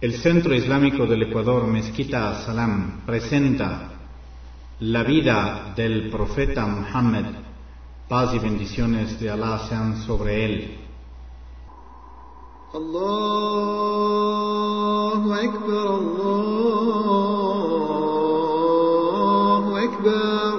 El Centro Islámico del Ecuador, Mezquita Salam, presenta la vida del profeta Muhammad, paz y bendiciones de Allah sean sobre él. Allahu Akbar, Allahu Akbar,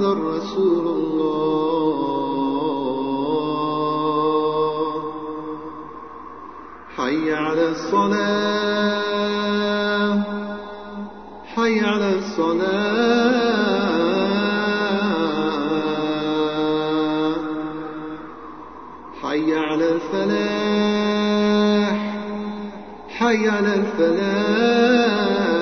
محمد رسول الله. حي على الصلاة. حي على الصلاة. حي على الفلاح. حي على الفلاح.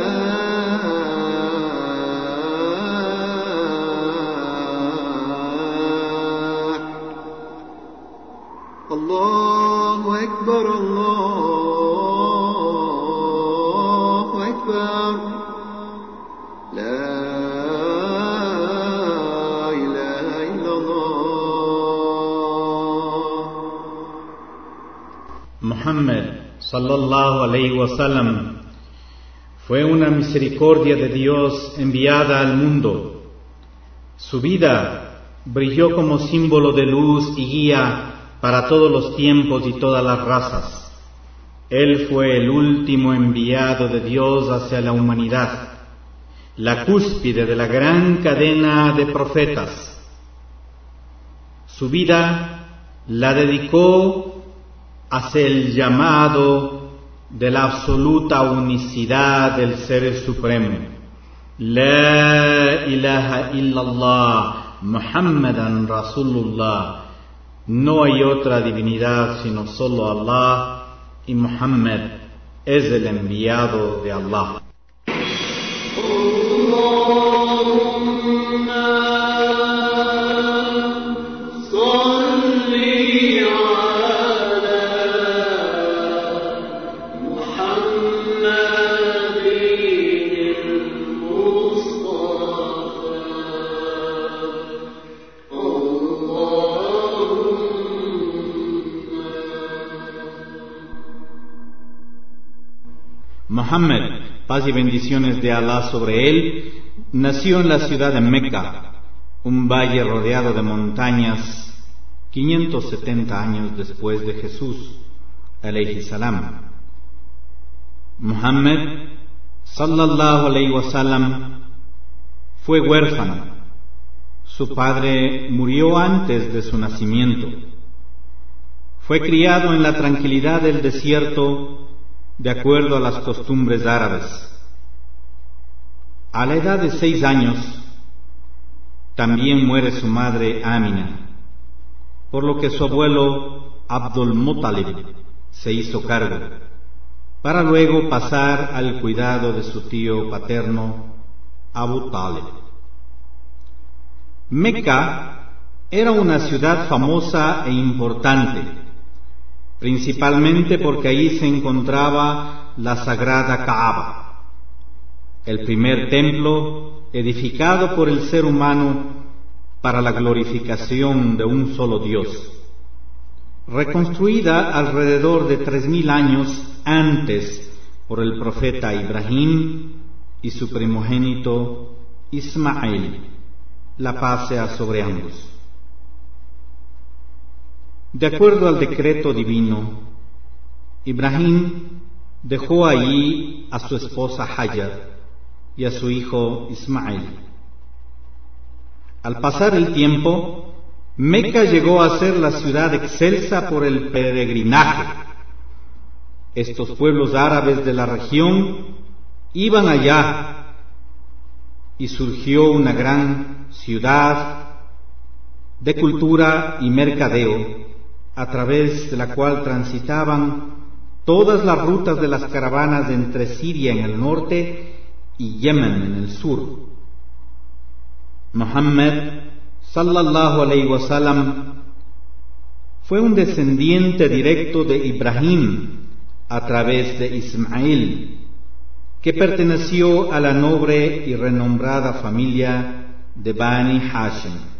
الله أكبر الله أكبر لا إله إلا الله Muhammad sallallahu alayhi wasallam fue una misericordia de Dios enviada al mundo. Su vida brilló como símbolo de luz y guía para todos los tiempos y todas las razas. Él fue el último enviado de Dios hacia la humanidad, la cúspide de la gran cadena de profetas. Su vida la dedicó hacia el llamado de la absoluta unicidad del Ser Supremo. La ilaha illallah, Muhammadan Rasulullah. No hay otra divinidad sino solo Allah y Muhammad es el enviado de Allah. Muhammad, paz y bendiciones de Allah sobre él, nació en la ciudad de Meca, un valle rodeado de montañas, 570 años después de Jesús, alayhi salam. Muhammad, sallallahu alayhi wasallam, fue huérfano. Su padre murió antes de su nacimiento. Fue criado en la tranquilidad del desierto de acuerdo a las costumbres árabes. A la edad de seis años, también muere su madre Amina, por lo que su abuelo Abdul Muttalib se hizo cargo, para luego pasar al cuidado de su tío paterno Abu Talib. Meca era una ciudad famosa e importante, principalmente porque ahí se encontraba la sagrada Kaaba, el primer templo edificado por el ser humano para la glorificación de un solo Dios, reconstruida alrededor de tres mil años antes por el profeta Ibrahim y su primogénito Ismael, la paz sea sobre ambos. De acuerdo al decreto divino, Ibrahim dejó allí a su esposa Hajar y a su hijo Ismael. Al pasar el tiempo, Meca llegó a ser la ciudad excelsa por el peregrinaje. Estos pueblos árabes de la región iban allá y surgió una gran ciudad de cultura y mercadeo, a través de la cual transitaban todas las rutas de las caravanas entre Siria en el norte y Yemen en el sur. Muhammad sallallahu alayhi wasallam fue un descendiente directo de Ibrahim a través de Ismael, que perteneció a la noble y renombrada familia de Bani Hashim.